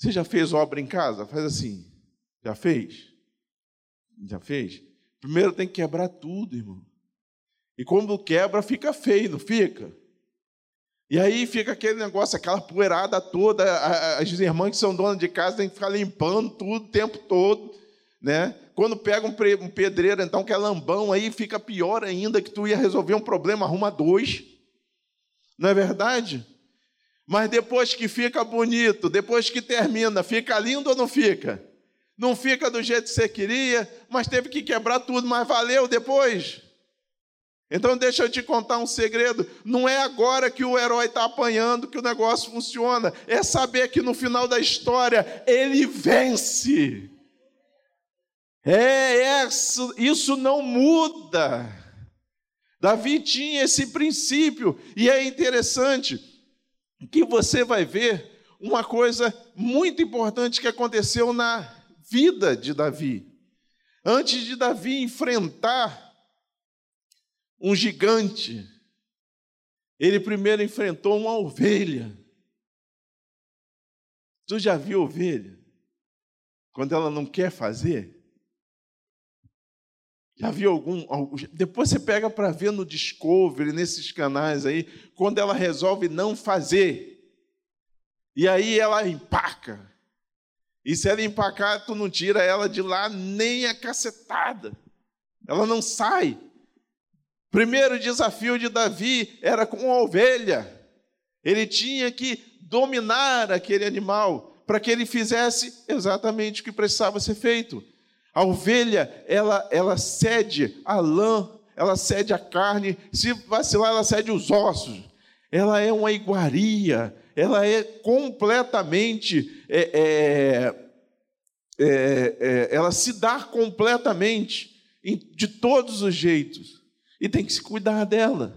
Você já fez obra em casa? Faz assim. Já fez? Já fez? Primeiro tem que quebrar tudo, irmão. E quando quebra, fica feio, não fica? E aí fica aquele negócio, aquela poeirada toda. As irmãs que são donas de casa têm que ficar limpando tudo o tempo todo. Né? Quando pega um pedreiro, então, que é lambão, aí fica pior ainda, que tu ia resolver um problema, arruma dois. Não é verdade? Mas depois que fica bonito, depois que termina, fica lindo ou não fica? Não fica do jeito que você queria, mas teve que quebrar tudo, mas valeu depois. Então deixa eu te contar um segredo. Não é agora que o herói está apanhando que o negócio funciona. É saber que no final da história ele vence. É isso, isso não muda. Davi tinha esse princípio, e é interessante que você vai ver uma coisa muito importante que aconteceu na vida de Davi. Antes de Davi enfrentar um gigante, ele primeiro enfrentou uma ovelha. Tu já viu ovelha? Quando ela não quer fazer? Já viu algum? Depois você pega para ver no Discovery, nesses canais aí, quando ela resolve não fazer. E aí ela empaca. E se ela empacar, tu não tira ela de lá nem a cacetada. Ela não sai. Primeiro desafio de Davi era com a ovelha. Ele tinha que dominar aquele animal para que ele fizesse exatamente o que precisava ser feito. A ovelha, ela, ela cede a lã, ela cede a carne, se vacilar, ela cede os ossos. Ela é uma iguaria, ela é completamente. É, é, é, é ela se dá completamente, de todos os jeitos, e tem que se cuidar dela.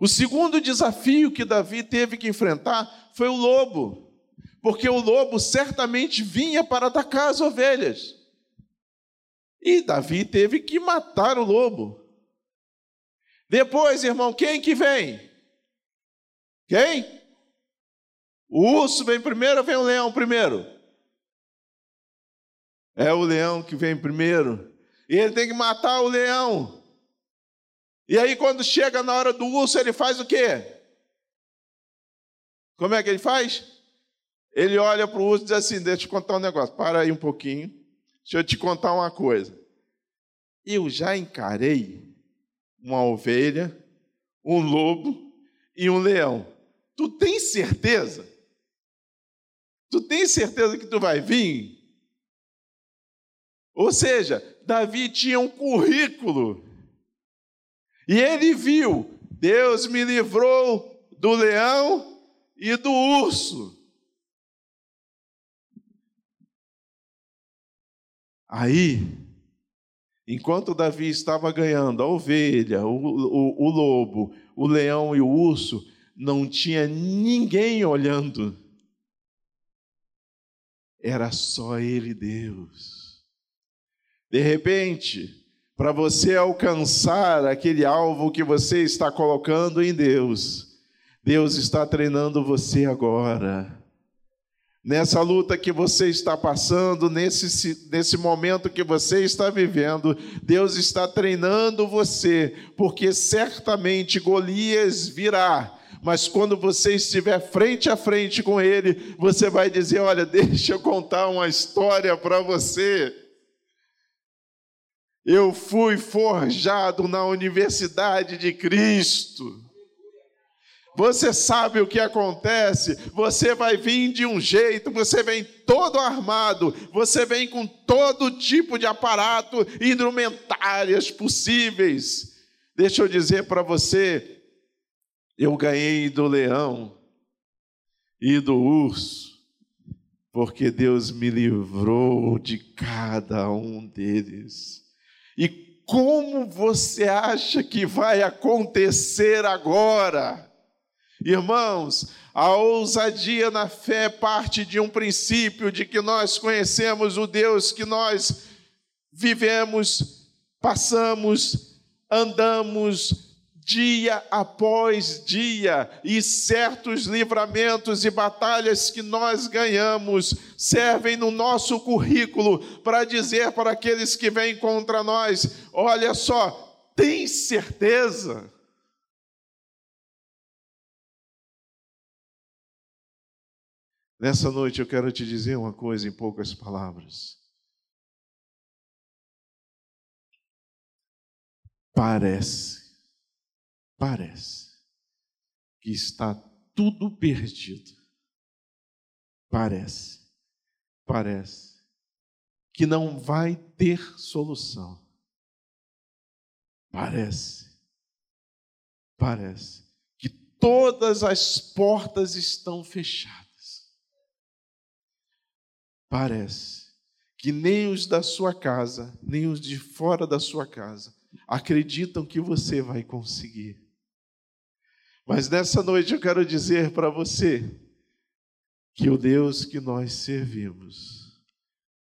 O segundo desafio que Davi teve que enfrentar foi o lobo, porque o lobo certamente vinha para atacar as ovelhas. E Davi teve que matar o lobo. Depois, irmão, quem que vem? Quem? O urso vem primeiro ou vem o leão primeiro? É o leão que vem primeiro. E ele tem que matar o leão. E aí, quando chega na hora do urso, ele faz o quê? Como é que ele faz? Ele olha para o urso e diz assim: Deixa eu contar um negócio, para aí um pouquinho. Deixa eu te contar uma coisa. Eu já encarei uma ovelha, um lobo e um leão. Tu tem certeza? Tu tem certeza que tu vai vir? Ou seja, Davi tinha um currículo. E ele viu: Deus me livrou do leão e do urso. Aí, enquanto Davi estava ganhando a ovelha, o, o, o lobo, o leão e o urso, não tinha ninguém olhando. Era só ele, Deus. De repente, para você alcançar aquele alvo que você está colocando em Deus, Deus está treinando você agora nessa luta que você está passando, nesse, nesse momento que você está vivendo, Deus está treinando você, porque certamente Golias virá. Mas quando você estiver frente a frente com ele, você vai dizer: Olha, deixa eu contar uma história para você. Eu fui forjado na Universidade de Cristo. Você sabe o que acontece? Você vai vir de um jeito, você vem todo armado, você vem com todo tipo de aparato e possíveis. Deixa eu dizer para você, eu ganhei do leão e do urso, porque Deus me livrou de cada um deles. E como você acha que vai acontecer agora? Irmãos, a ousadia na fé parte de um princípio de que nós conhecemos o Deus que nós vivemos, passamos, andamos dia após dia, e certos livramentos e batalhas que nós ganhamos servem no nosso currículo para dizer para aqueles que vêm contra nós: olha só, tem certeza. Nessa noite eu quero te dizer uma coisa em poucas palavras. Parece parece que está tudo perdido. Parece, parece que não vai ter solução. Parece, parece que todas as portas estão fechadas. Parece que nem os da sua casa, nem os de fora da sua casa acreditam que você vai conseguir. Mas nessa noite eu quero dizer para você que o Deus que nós servimos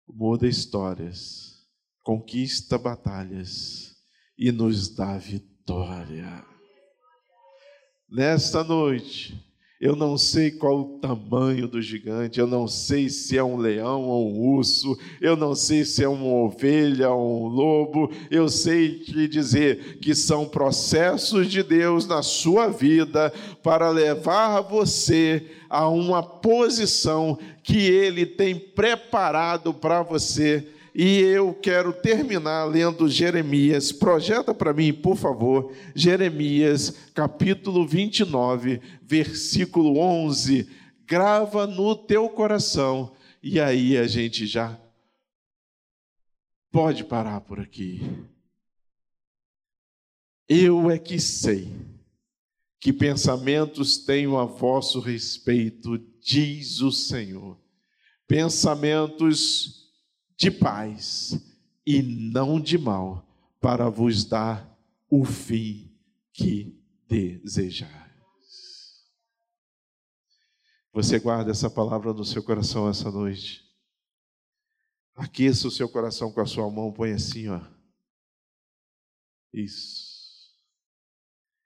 muda histórias, conquista batalhas e nos dá vitória. Nesta noite, eu não sei qual o tamanho do gigante, eu não sei se é um leão ou um urso, eu não sei se é uma ovelha ou um lobo, eu sei te dizer que são processos de Deus na sua vida para levar você a uma posição que Ele tem preparado para você e eu quero terminar lendo Jeremias. Projeta para mim, por favor, Jeremias, capítulo 29, versículo 11. Grava no teu coração. E aí a gente já pode parar por aqui. Eu é que sei que pensamentos tenho a vosso respeito, diz o Senhor. Pensamentos de paz e não de mal, para vos dar o fim que desejais. Você guarda essa palavra no seu coração essa noite. Aqueça o seu coração com a sua mão, põe assim, ó. Isso.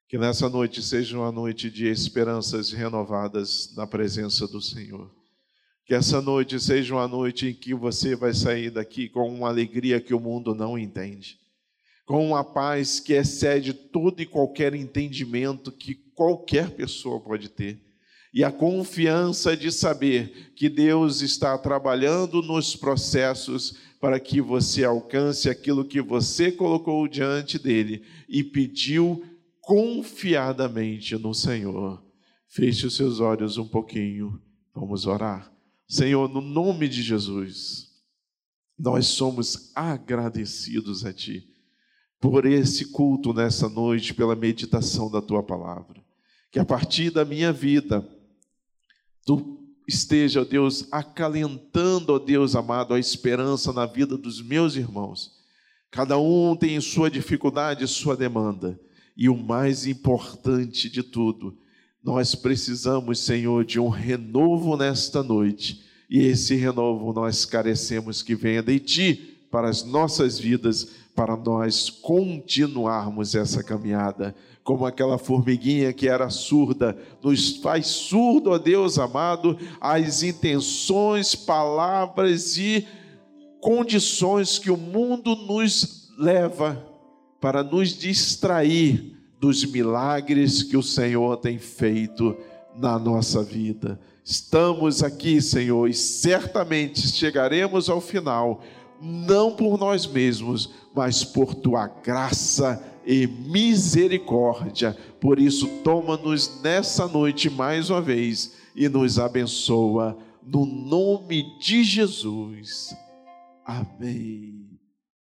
Que nessa noite seja uma noite de esperanças renovadas na presença do Senhor. Que essa noite seja uma noite em que você vai sair daqui com uma alegria que o mundo não entende, com uma paz que excede todo e qualquer entendimento que qualquer pessoa pode ter, e a confiança de saber que Deus está trabalhando nos processos para que você alcance aquilo que você colocou diante dele e pediu confiadamente no Senhor. Feche os seus olhos um pouquinho, vamos orar. Senhor, no nome de Jesus, nós somos agradecidos a Ti por esse culto nessa noite, pela meditação da Tua palavra. Que a partir da minha vida, Tu esteja, ó Deus, acalentando, ó Deus amado, a esperança na vida dos meus irmãos. Cada um tem sua dificuldade, sua demanda. E o mais importante de tudo, nós precisamos, Senhor, de um renovo nesta noite. E esse renovo nós carecemos que venha de Ti para as nossas vidas, para nós continuarmos essa caminhada. Como aquela formiguinha que era surda, nos faz surdo, ó Deus amado, as intenções, palavras e condições que o mundo nos leva para nos distrair dos milagres que o Senhor tem feito na nossa vida. Estamos aqui, Senhor, e certamente chegaremos ao final, não por nós mesmos, mas por tua graça e misericórdia. Por isso, toma-nos nessa noite mais uma vez e nos abençoa, no nome de Jesus. Amém.